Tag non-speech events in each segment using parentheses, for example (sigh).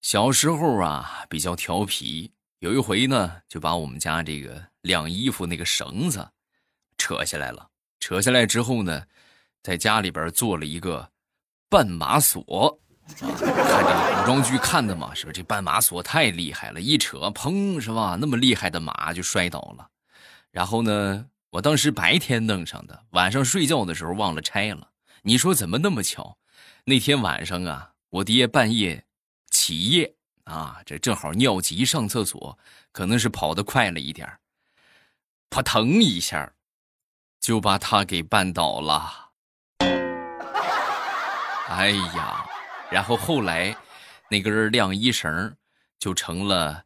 小时候啊，比较调皮。有一回呢，就把我们家这个晾衣服那个绳子扯下来了。扯下来之后呢，在家里边做了一个绊马索。看这古装剧看的嘛，是不是？这绊马索太厉害了，一扯，砰，是吧？那么厉害的马就摔倒了。然后呢，我当时白天弄上的，晚上睡觉的时候忘了拆了。你说怎么那么巧？那天晚上啊，我爹半夜。起夜啊，这正好尿急上厕所，可能是跑得快了一点扑腾一下，就把他给绊倒了。哎呀，然后后来那根晾衣绳就成了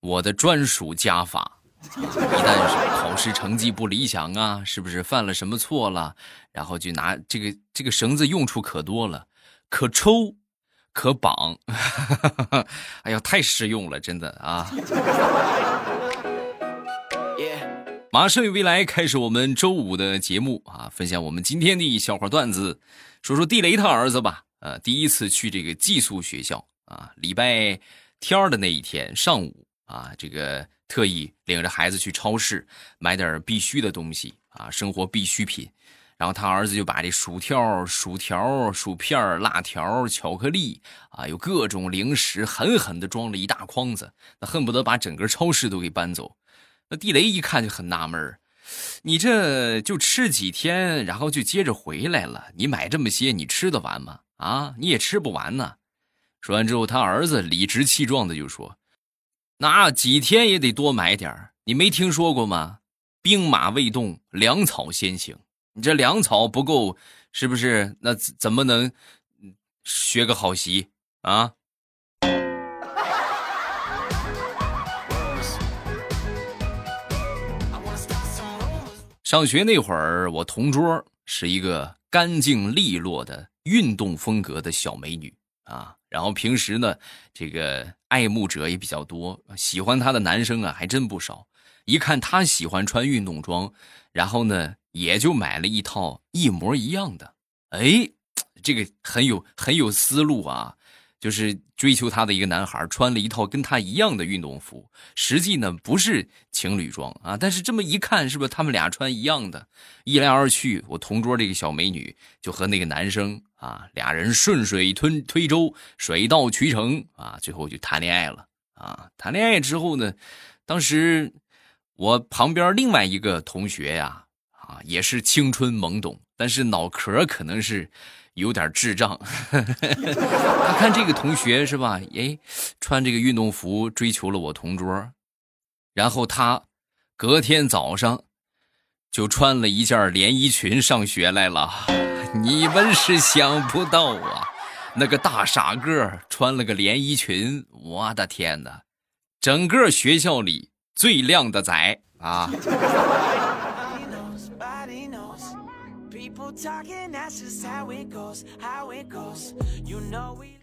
我的专属家法。一旦是考试成绩不理想啊，是不是犯了什么错了，然后就拿这个这个绳子用处可多了，可抽。可绑，哎呀，太实用了，真的啊！马上与未来开始我们周五的节目啊，分享我们今天的笑话段子，说说地雷他儿子吧。呃，第一次去这个寄宿学校啊，礼拜天的那一天上午啊，这个特意领着孩子去超市买点必须的东西啊，生活必需品。然后他儿子就把这薯条、薯条、薯片、辣条、巧克力啊，有各种零食，狠狠地装了一大筐子，那恨不得把整个超市都给搬走。那地雷一看就很纳闷你这就吃几天，然后就接着回来了，你买这么些，你吃得完吗？啊，你也吃不完呢。说完之后，他儿子理直气壮的就说：“那几天也得多买点你没听说过吗？兵马未动，粮草先行。”你这粮草不够，是不是？那怎么能学个好习啊？上学那会儿，我同桌是一个干净利落的运动风格的小美女啊。然后平时呢，这个爱慕者也比较多，喜欢她的男生啊还真不少。一看她喜欢穿运动装，然后呢。也就买了一套一模一样的，哎，这个很有很有思路啊，就是追求她的一个男孩穿了一套跟她一样的运动服，实际呢不是情侣装啊，但是这么一看，是不是他们俩穿一样的？一来二去，我同桌这个小美女就和那个男生啊，俩人顺水推推舟，水到渠成啊，最后就谈恋爱了啊。谈恋爱之后呢，当时我旁边另外一个同学呀。啊也是青春懵懂，但是脑壳可能是有点智障。(laughs) 他看这个同学是吧？哎，穿这个运动服追求了我同桌，然后他隔天早上就穿了一件连衣裙上学来了。(laughs) 你们是想不到啊，那个大傻个穿了个连衣裙，我的天哪，整个学校里最靓的仔啊！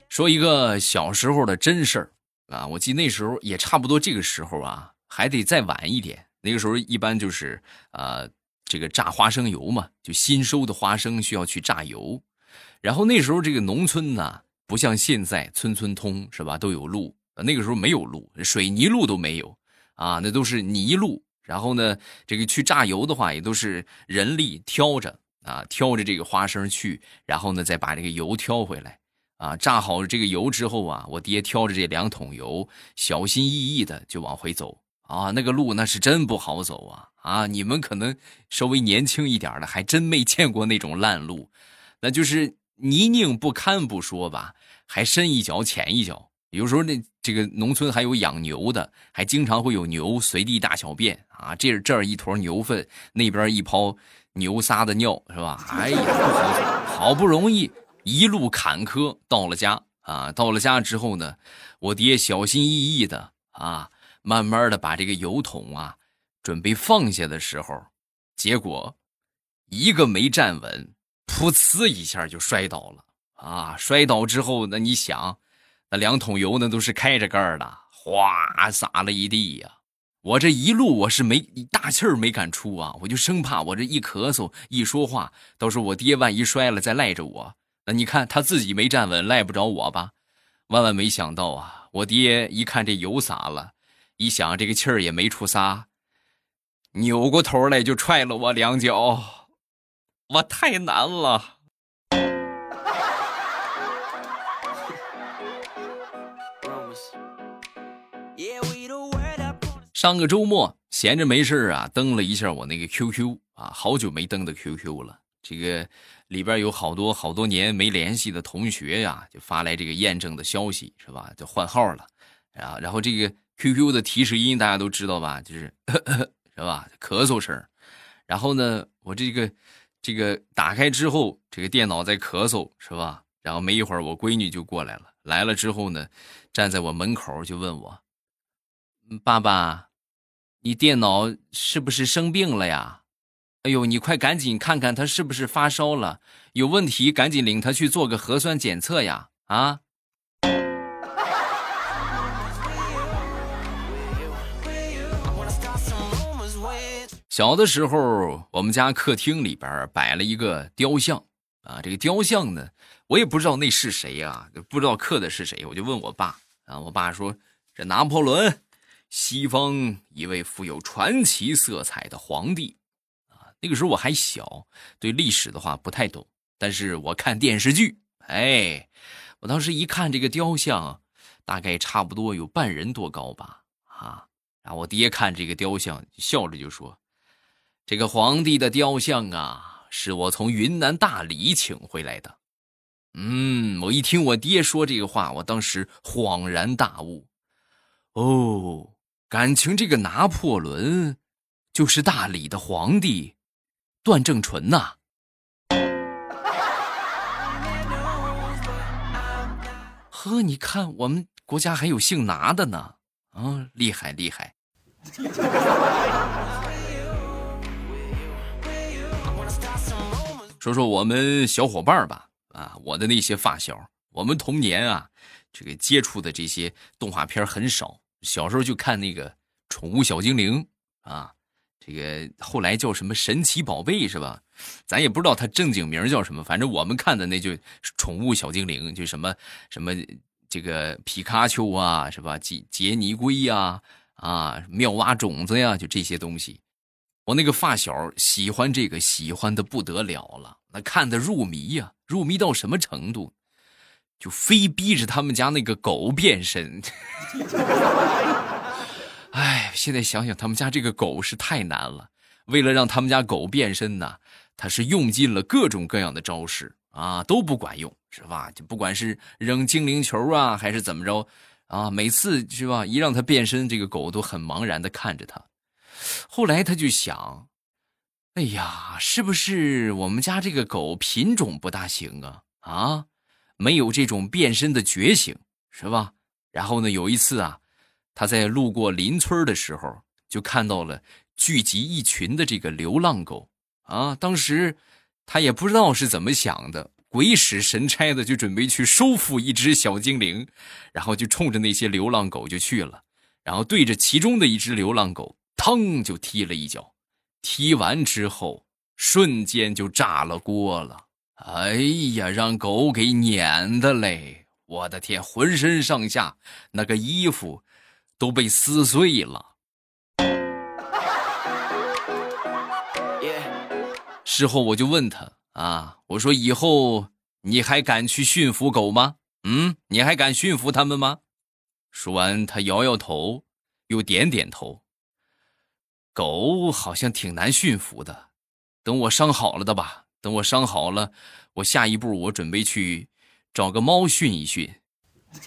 说一个小时候的真事儿啊，我记那时候也差不多这个时候啊，还得再晚一点。那个时候一般就是呃，这个榨花生油嘛，就新收的花生需要去榨油。然后那时候这个农村呢，不像现在村村通是吧，都有路。那个时候没有路，水泥路都没有啊，那都是泥路。然后呢，这个去榨油的话，也都是人力挑着。啊，挑着这个花生去，然后呢，再把这个油挑回来。啊，榨好这个油之后啊，我爹挑着这两桶油，小心翼翼的就往回走。啊，那个路那是真不好走啊！啊，你们可能稍微年轻一点的，还真没见过那种烂路，那就是泥泞不堪不说吧，还深一脚浅一脚。有时候那这个农村还有养牛的，还经常会有牛随地大小便啊。这这儿一坨牛粪，那边一泡。牛撒的尿是吧？哎呀，不好，好不容易一路坎坷到了家啊！到了家之后呢，我爹小心翼翼的啊，慢慢的把这个油桶啊准备放下的时候，结果一个没站稳，噗呲一下就摔倒了啊！摔倒之后，那你想，那两桶油那都是开着盖的，哗洒了一地呀。我这一路我是没大气儿没敢出啊，我就生怕我这一咳嗽一说话，到时候我爹万一摔了再赖着我，那你看他自己没站稳，赖不着我吧？万万没想到啊，我爹一看这油洒了，一想这个气儿也没出撒，扭过头来就踹了我两脚，我太难了。上个周末闲着没事啊，登了一下我那个 QQ 啊，好久没登的 QQ 了。这个里边有好多好多年没联系的同学呀，就发来这个验证的消息，是吧？就换号了，啊，然后这个 QQ 的提示音大家都知道吧？就是 (laughs) 是吧？咳嗽声。然后呢，我这个这个打开之后，这个电脑在咳嗽，是吧？然后没一会儿，我闺女就过来了，来了之后呢，站在我门口就问我：“爸爸。”你电脑是不是生病了呀？哎呦，你快赶紧看看他是不是发烧了，有问题赶紧领他去做个核酸检测呀！啊！小的时候，我们家客厅里边摆了一个雕像啊，这个雕像呢，我也不知道那是谁呀，不知道刻的是谁，我就问我爸啊，我爸说这拿破仑。西方一位富有传奇色彩的皇帝，啊，那个时候我还小，对历史的话不太懂。但是我看电视剧，哎，我当时一看这个雕像，大概差不多有半人多高吧，啊，然后我爹看这个雕像，笑着就说：“这个皇帝的雕像啊，是我从云南大理请回来的。”嗯，我一听我爹说这个话，我当时恍然大悟，哦。感情这个拿破仑，就是大理的皇帝，段正淳呐。呵，你看我们国家还有姓拿的呢，啊，厉害厉害。说说我们小伙伴吧，啊，我的那些发小，我们童年啊，这个接触的这些动画片很少。小时候就看那个《宠物小精灵》啊，这个后来叫什么《神奇宝贝》是吧？咱也不知道它正经名叫什么，反正我们看的那就《宠物小精灵》，就什么什么这个皮卡丘啊，是吧？杰杰尼龟呀，啊，妙蛙种子呀，就这些东西。我那个发小喜欢这个，喜欢的不得了了，那看的入迷呀，入迷到什么程度？就非逼着他们家那个狗变身，(laughs) 哎，现在想想他们家这个狗是太难了。为了让他们家狗变身呢，他是用尽了各种各样的招式啊，都不管用，是吧？就不管是扔精灵球啊，还是怎么着啊，每次是吧，一让它变身，这个狗都很茫然的看着他。后来他就想，哎呀，是不是我们家这个狗品种不大行啊？啊？没有这种变身的觉醒，是吧？然后呢，有一次啊，他在路过邻村的时候，就看到了聚集一群的这个流浪狗啊。当时他也不知道是怎么想的，鬼使神差的就准备去收服一只小精灵，然后就冲着那些流浪狗就去了，然后对着其中的一只流浪狗，腾就踢了一脚，踢完之后，瞬间就炸了锅了。哎呀，让狗给撵的嘞！我的天，浑身上下那个衣服都被撕碎了。(laughs) 事后我就问他啊，我说以后你还敢去驯服狗吗？嗯，你还敢驯服他们吗？说完，他摇摇头，又点点头。狗好像挺难驯服的，等我伤好了的吧。等我伤好了，我下一步我准备去找个猫训一训。(laughs)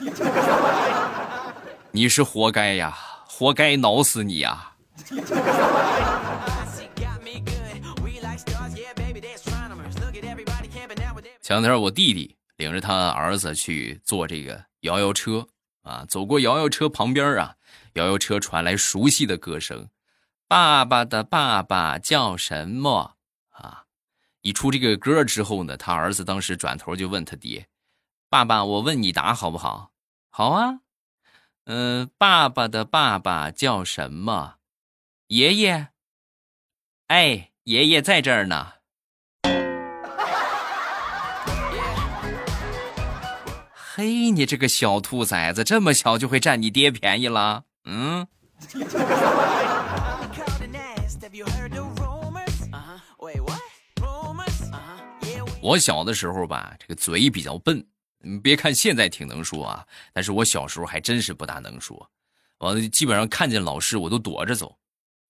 你是活该呀，活该挠死你呀！前两天我弟弟领着他儿子去坐这个摇摇车啊，走过摇摇车旁边啊，摇摇车传来熟悉的歌声：“爸爸的爸爸叫什么？”一出这个歌之后呢，他儿子当时转头就问他爹：“爸爸，我问你答好不好？”“好啊。”“嗯，爸爸的爸爸叫什么？”“爷爷。”“哎，爷爷在这儿呢。”“嘿，你这个小兔崽子，这么小就会占你爹便宜了？嗯。我小的时候吧，这个嘴比较笨。你别看现在挺能说啊，但是我小时候还真是不大能说。我基本上看见老师我都躲着走。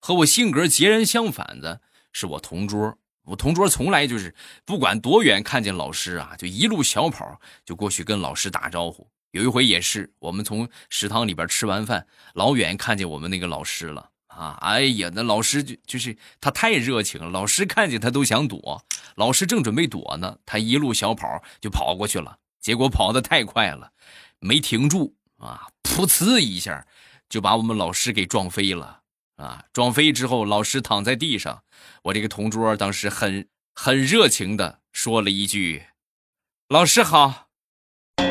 和我性格截然相反的是我同桌。我同桌从来就是不管多远看见老师啊，就一路小跑就过去跟老师打招呼。有一回也是，我们从食堂里边吃完饭，老远看见我们那个老师了。啊，哎呀，那老师就就是他太热情了，老师看见他都想躲。老师正准备躲呢，他一路小跑就跑过去了，结果跑得太快了，没停住啊，噗呲一下就把我们老师给撞飞了啊！撞飞之后，老师躺在地上，我这个同桌当时很很热情的说了一句：“老师好。(laughs) ”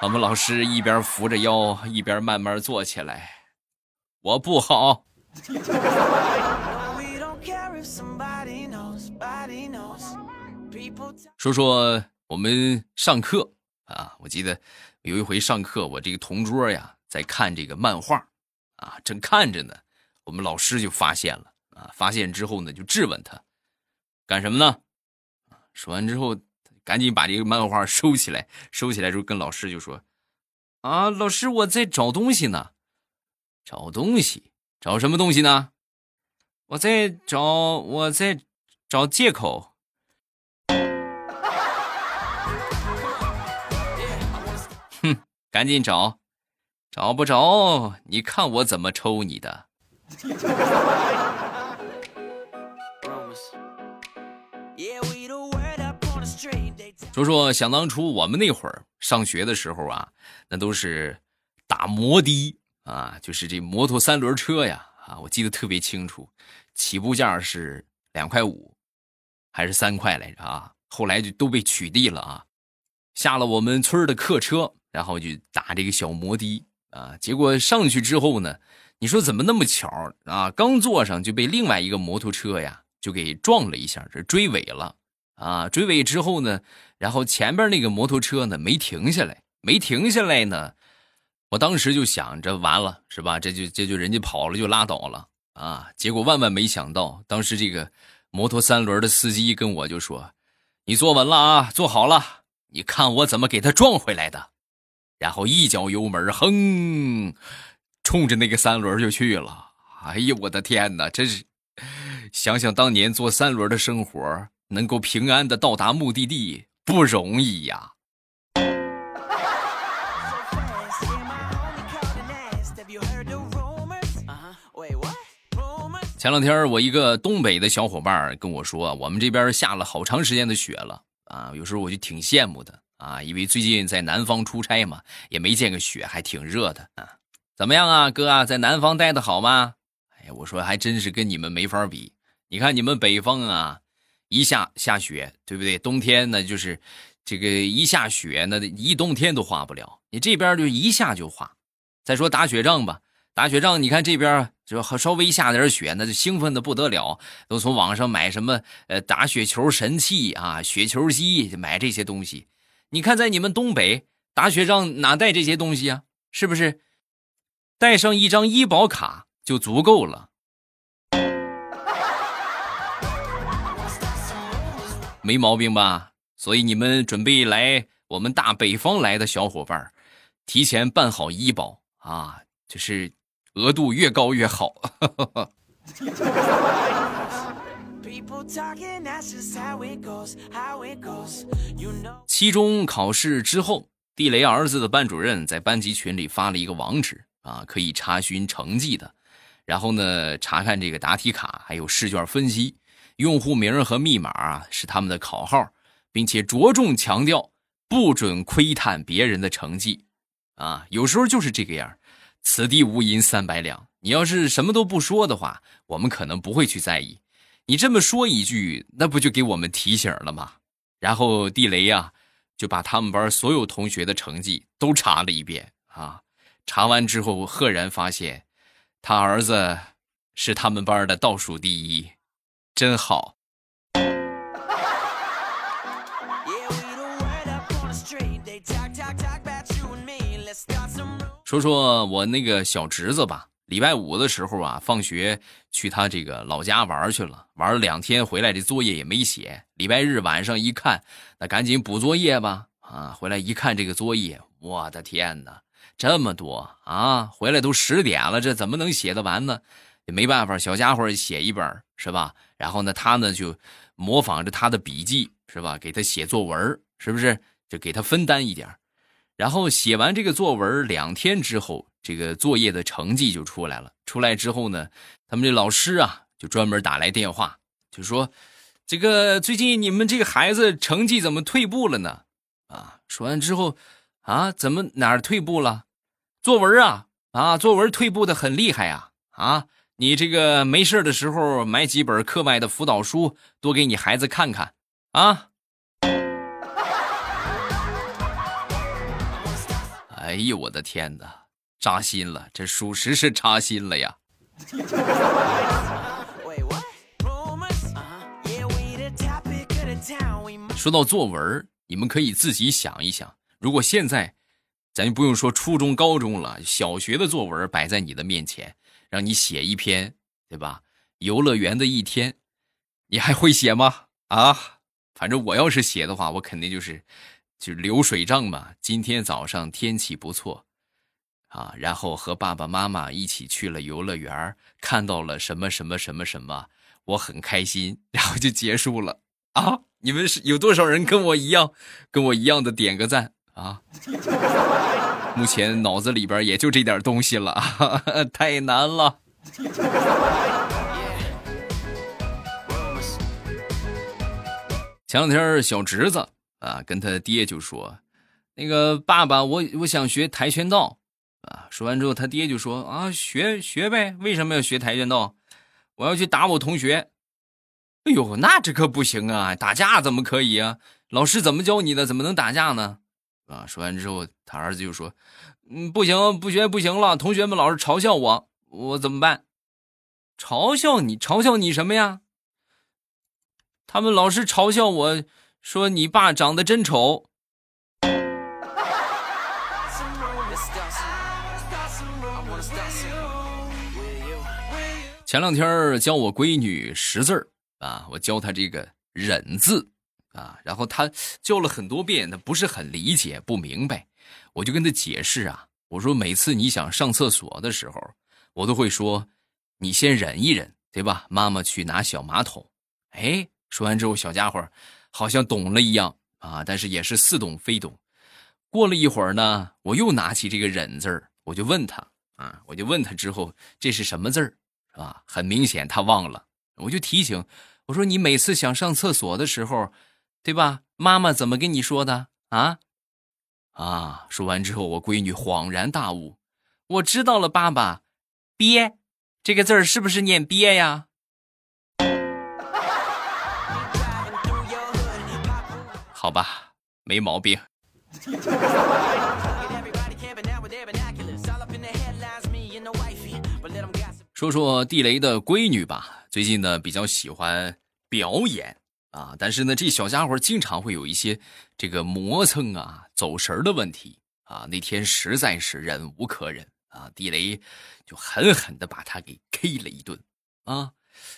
我们老师一边扶着腰，一边慢慢坐起来。我不好。说说我们上课啊，我记得有一回上课，我这个同桌呀在看这个漫画，啊，正看着呢，我们老师就发现了啊，发现之后呢就质问他干什么呢？说完之后，赶紧把这个漫画收起来，收起来之后跟老师就说啊，老师我在找东西呢。找东西，找什么东西呢？我在找，我在找借口。(laughs) 哼，赶紧找，找不着，你看我怎么抽你的！说说想当初我们那会儿上学的时候啊，那都是打摩的。啊，就是这摩托三轮车呀，啊，我记得特别清楚，起步价是两块五，还是三块来着啊？后来就都被取缔了啊。下了我们村的客车，然后就打这个小摩的啊。结果上去之后呢，你说怎么那么巧啊？刚坐上就被另外一个摩托车呀就给撞了一下，这追尾了啊。追尾之后呢，然后前边那个摩托车呢没停下来，没停下来呢。我当时就想着完了是吧？这就这就人家跑了就拉倒了啊！结果万万没想到，当时这个摩托三轮的司机跟我就说：“你坐稳了啊，坐好了，你看我怎么给他撞回来的。”然后一脚油门，哼，冲着那个三轮就去了。哎呀，我的天哪！真是想想当年坐三轮的生活，能够平安的到达目的地不容易呀。前两天我一个东北的小伙伴跟我说，我们这边下了好长时间的雪了啊，有时候我就挺羡慕的啊，因为最近在南方出差嘛，也没见个雪，还挺热的啊。怎么样啊，哥啊，在南方待的好吗？哎呀，我说还真是跟你们没法比。你看你们北方啊，一下下雪，对不对？冬天呢，就是这个一下雪，那一冬天都化不了。你这边就一下就化。再说打雪仗吧。打雪仗，你看这边就稍微下点雪，那就兴奋的不得了，都从网上买什么呃打雪球神器啊，雪球机，买这些东西。你看在你们东北打雪仗哪带这些东西啊？是不是？带上一张医保卡就足够了，没毛病吧？所以你们准备来我们大北方来的小伙伴，提前办好医保啊，就是。额度越高越好。期中考试之后，地雷儿子的班主任在班级群里发了一个网址啊，可以查询成绩的。然后呢，查看这个答题卡，还有试卷分析，用户名和密码啊是他们的考号，并且着重强调不准窥探别人的成绩啊。有时候就是这个样此地无银三百两。你要是什么都不说的话，我们可能不会去在意。你这么说一句，那不就给我们提醒了吗？然后地雷呀，就把他们班所有同学的成绩都查了一遍啊。查完之后，赫然发现他儿子是他们班的倒数第一，真好。说说我那个小侄子吧。礼拜五的时候啊，放学去他这个老家玩去了，玩了两天回来，这作业也没写。礼拜日晚上一看，那赶紧补作业吧。啊，回来一看这个作业，我的天哪，这么多啊！回来都十点了，这怎么能写得完呢？也没办法，小家伙写一本是吧？然后呢，他呢就模仿着他的笔记是吧，给他写作文，是不是？就给他分担一点。然后写完这个作文，两天之后，这个作业的成绩就出来了。出来之后呢，他们这老师啊，就专门打来电话，就说：“这个最近你们这个孩子成绩怎么退步了呢？”啊，说完之后，啊，怎么哪儿退步了？作文啊，啊，作文退步的很厉害呀！啊，你这个没事的时候买几本课外的辅导书，多给你孩子看看啊。哎呦我的天哪，扎心了！这属实是扎心了呀。(laughs) 说到作文，你们可以自己想一想，如果现在，咱就不用说初中、高中了，小学的作文摆在你的面前，让你写一篇，对吧？游乐园的一天，你还会写吗？啊，反正我要是写的话，我肯定就是。就流水账嘛。今天早上天气不错，啊，然后和爸爸妈妈一起去了游乐园，看到了什么什么什么什么，我很开心，然后就结束了啊！你们是有多少人跟我一样，跟我一样的点个赞啊？目前脑子里边也就这点东西了，(laughs) 太难了。前两天小侄子。啊，跟他爹就说：“那个爸爸，我我想学跆拳道。”啊，说完之后，他爹就说：“啊，学学呗，为什么要学跆拳道？我要去打我同学。”哎呦，那这可不行啊！打架怎么可以啊？老师怎么教你的？怎么能打架呢？啊，说完之后，他儿子就说：“嗯，不行，不学不行了，同学们老是嘲笑我，我怎么办？嘲笑你？嘲笑你什么呀？他们老是嘲笑我。”说你爸长得真丑。前两天教我闺女识字儿啊，我教她这个“忍”字啊，然后她教了很多遍，她不是很理解，不明白，我就跟她解释啊，我说每次你想上厕所的时候，我都会说，你先忍一忍，对吧？妈妈去拿小马桶。哎，说完之后，小家伙。好像懂了一样啊，但是也是似懂非懂。过了一会儿呢，我又拿起这个“忍”字儿，我就问他啊，我就问他之后这是什么字儿，是吧？很明显他忘了，我就提醒我说：“你每次想上厕所的时候，对吧？妈妈怎么跟你说的啊？”啊，说完之后，我闺女恍然大悟，我知道了，爸爸，憋，这个字儿是不是念憋呀？好吧，没毛病。说说地雷的闺女吧，最近呢比较喜欢表演啊，但是呢这小家伙经常会有一些这个磨蹭啊、走神的问题啊。那天实在是忍无可忍啊，地雷就狠狠的把他给 K 了一顿啊。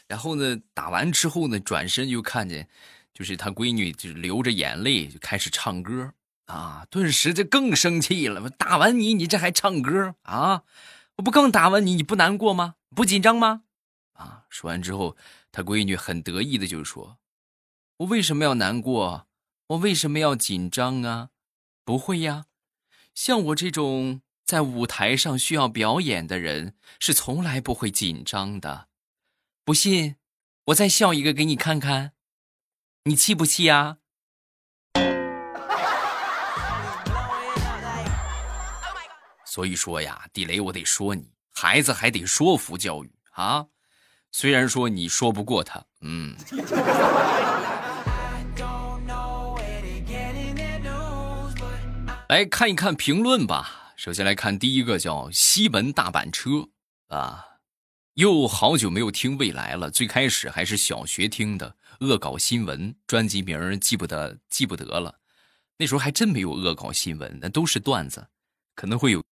然后呢打完之后呢，转身又看见。就是他闺女，就流着眼泪就开始唱歌啊，顿时就更生气了。打完你，你这还唱歌啊？我不刚打完你，你不难过吗？不紧张吗？啊！说完之后，他闺女很得意的就说：“我为什么要难过？我为什么要紧张啊？不会呀，像我这种在舞台上需要表演的人，是从来不会紧张的。不信，我再笑一个给你看看。”你气不气呀？所以说呀，地雷，我得说你，孩子还得说服教育啊。虽然说你说不过他，嗯。来看一看评论吧。首先来看第一个，叫西门大板车啊。又好久没有听未来了，最开始还是小学听的。恶搞新闻专辑名记不得记不得了，那时候还真没有恶搞新闻，那都是段子，可能会有。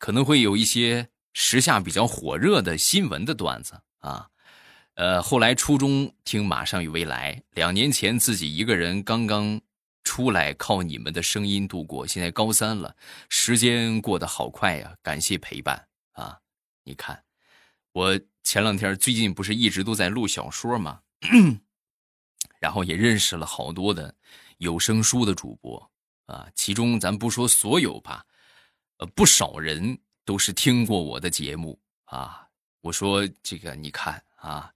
可能会有一些时下比较火热的新闻的段子啊。呃，后来初中听《马上与未来》，两年前自己一个人刚刚出来，靠你们的声音度过。现在高三了，时间过得好快呀！感谢陪伴啊！你看，我前两天最近不是一直都在录小说吗？然后也认识了好多的有声书的主播啊，其中咱不说所有吧，呃，不少人都是听过我的节目啊。我说这个，你看啊，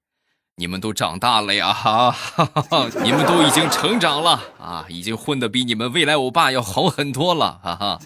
你们都长大了呀，哈，(laughs) 你们都已经成长了啊，已经混得比你们未来欧巴要好很多了，哈哈。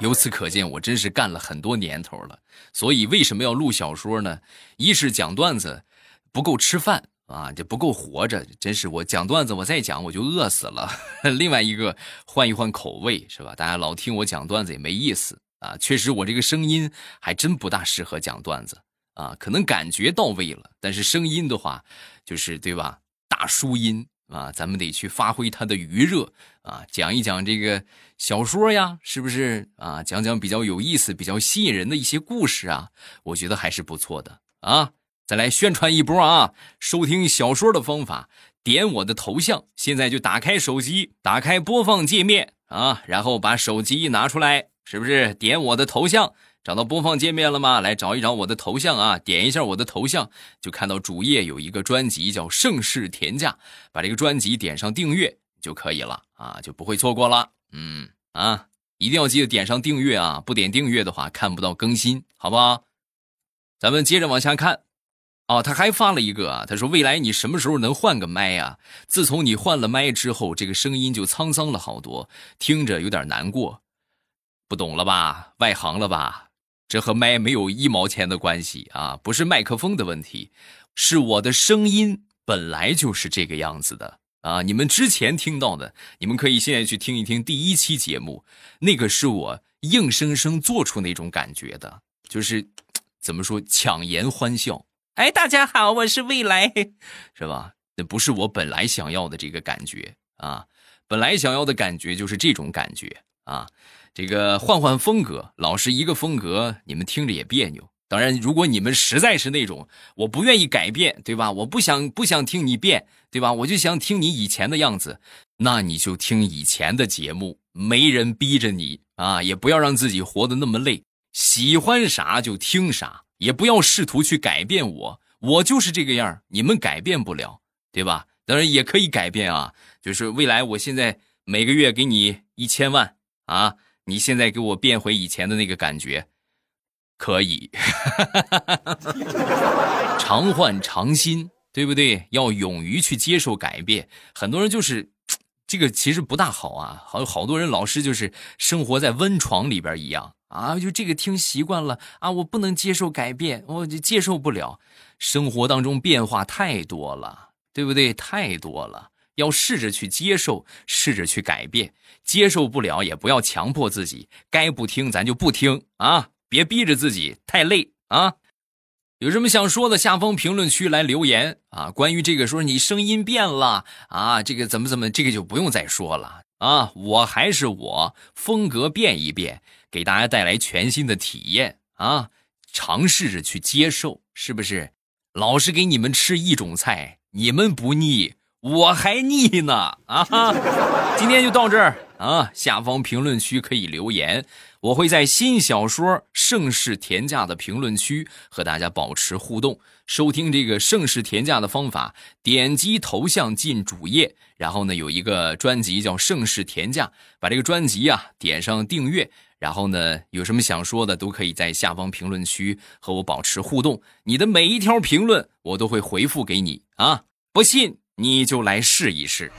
由此可见，我真是干了很多年头了。所以为什么要录小说呢？一是讲段子不够吃饭。啊，这不够活着，真是我讲段子，我再讲我就饿死了。(laughs) 另外一个，换一换口味，是吧？大家老听我讲段子也没意思啊。确实，我这个声音还真不大适合讲段子啊。可能感觉到位了，但是声音的话，就是对吧？大输音啊，咱们得去发挥它的余热啊，讲一讲这个小说呀，是不是啊？讲讲比较有意思、比较吸引人的一些故事啊，我觉得还是不错的啊。再来宣传一波啊！收听小说的方法，点我的头像，现在就打开手机，打开播放界面啊，然后把手机拿出来，是不是？点我的头像，找到播放界面了吗？来找一找我的头像啊，点一下我的头像，就看到主页有一个专辑叫《盛世田价》，把这个专辑点上订阅就可以了啊，就不会错过了。嗯啊，一定要记得点上订阅啊，不点订阅的话看不到更新，好不好？咱们接着往下看。哦，他还发了一个啊，他说：“未来你什么时候能换个麦呀？自从你换了麦之后，这个声音就沧桑了好多，听着有点难过。不懂了吧？外行了吧？这和麦没有一毛钱的关系啊，不是麦克风的问题，是我的声音本来就是这个样子的啊。你们之前听到的，你们可以现在去听一听第一期节目，那个是我硬生生做出那种感觉的，就是 (tsk) 怎么说，强颜欢笑。”哎，大家好，我是未来，(laughs) 是吧？那不是我本来想要的这个感觉啊！本来想要的感觉就是这种感觉啊！这个换换风格，老是一个风格，你们听着也别扭。当然，如果你们实在是那种我不愿意改变，对吧？我不想不想听你变，对吧？我就想听你以前的样子，那你就听以前的节目，没人逼着你啊，也不要让自己活得那么累，喜欢啥就听啥。也不要试图去改变我，我就是这个样你们改变不了，对吧？当然也可以改变啊，就是未来，我现在每个月给你一千万啊，你现在给我变回以前的那个感觉，可以，(laughs) 常换常新，对不对？要勇于去接受改变。很多人就是这个，其实不大好啊，好好多人老是就是生活在温床里边一样。啊，就这个听习惯了啊，我不能接受改变，我就接受不了。生活当中变化太多了，对不对？太多了，要试着去接受，试着去改变。接受不了也不要强迫自己，该不听咱就不听啊，别逼着自己太累啊。有什么想说的，下方评论区来留言啊。关于这个说你声音变了啊，这个怎么怎么，这个就不用再说了啊。我还是我，风格变一变。给大家带来全新的体验啊！尝试着去接受，是不是？老是给你们吃一种菜，你们不腻，我还腻呢啊！今天就到这儿啊！下方评论区可以留言，我会在新小说《盛世田价》的评论区和大家保持互动。收听这个《盛世田价》的方法，点击头像进主页，然后呢有一个专辑叫《盛世田价》，把这个专辑啊点上订阅。然后呢，有什么想说的，都可以在下方评论区和我保持互动。你的每一条评论，我都会回复给你啊！不信你就来试一试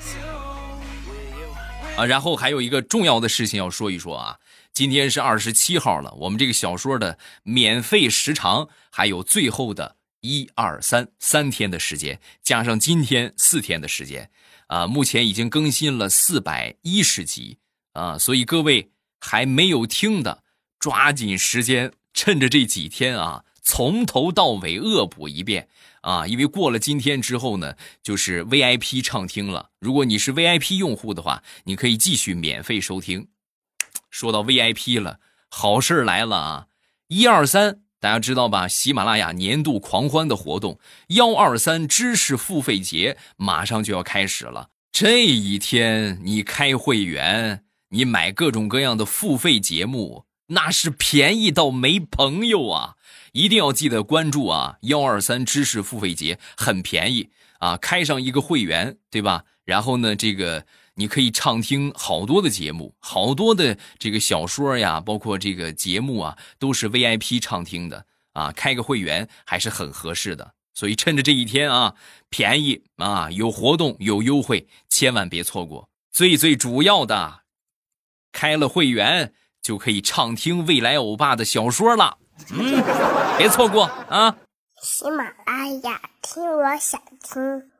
啊！然后还有一个重要的事情要说一说啊，今天是二十七号了，我们这个小说的免费时长还有最后的一二三三天的时间，加上今天四天的时间啊，目前已经更新了四百一十集啊，所以各位。还没有听的，抓紧时间，趁着这几天啊，从头到尾恶补一遍啊！因为过了今天之后呢，就是 VIP 畅听了。如果你是 VIP 用户的话，你可以继续免费收听。说到 VIP 了，好事来了啊！一二三，大家知道吧？喜马拉雅年度狂欢的活动幺二三知识付费节马上就要开始了。这一天，你开会员，你买各种各样的付费节目，那是便宜到没朋友啊！一定要记得关注啊！幺二三知识付费节很便宜啊，开上一个会员，对吧？然后呢，这个你可以畅听好多的节目，好多的这个小说呀，包括这个节目啊，都是 VIP 畅听的啊。开个会员还是很合适的，所以趁着这一天啊，便宜啊，有活动有优惠，千万别错过。最最主要的，开了会员就可以畅听未来欧巴的小说了。(laughs) 嗯，别错过啊！喜马拉雅听，我想听。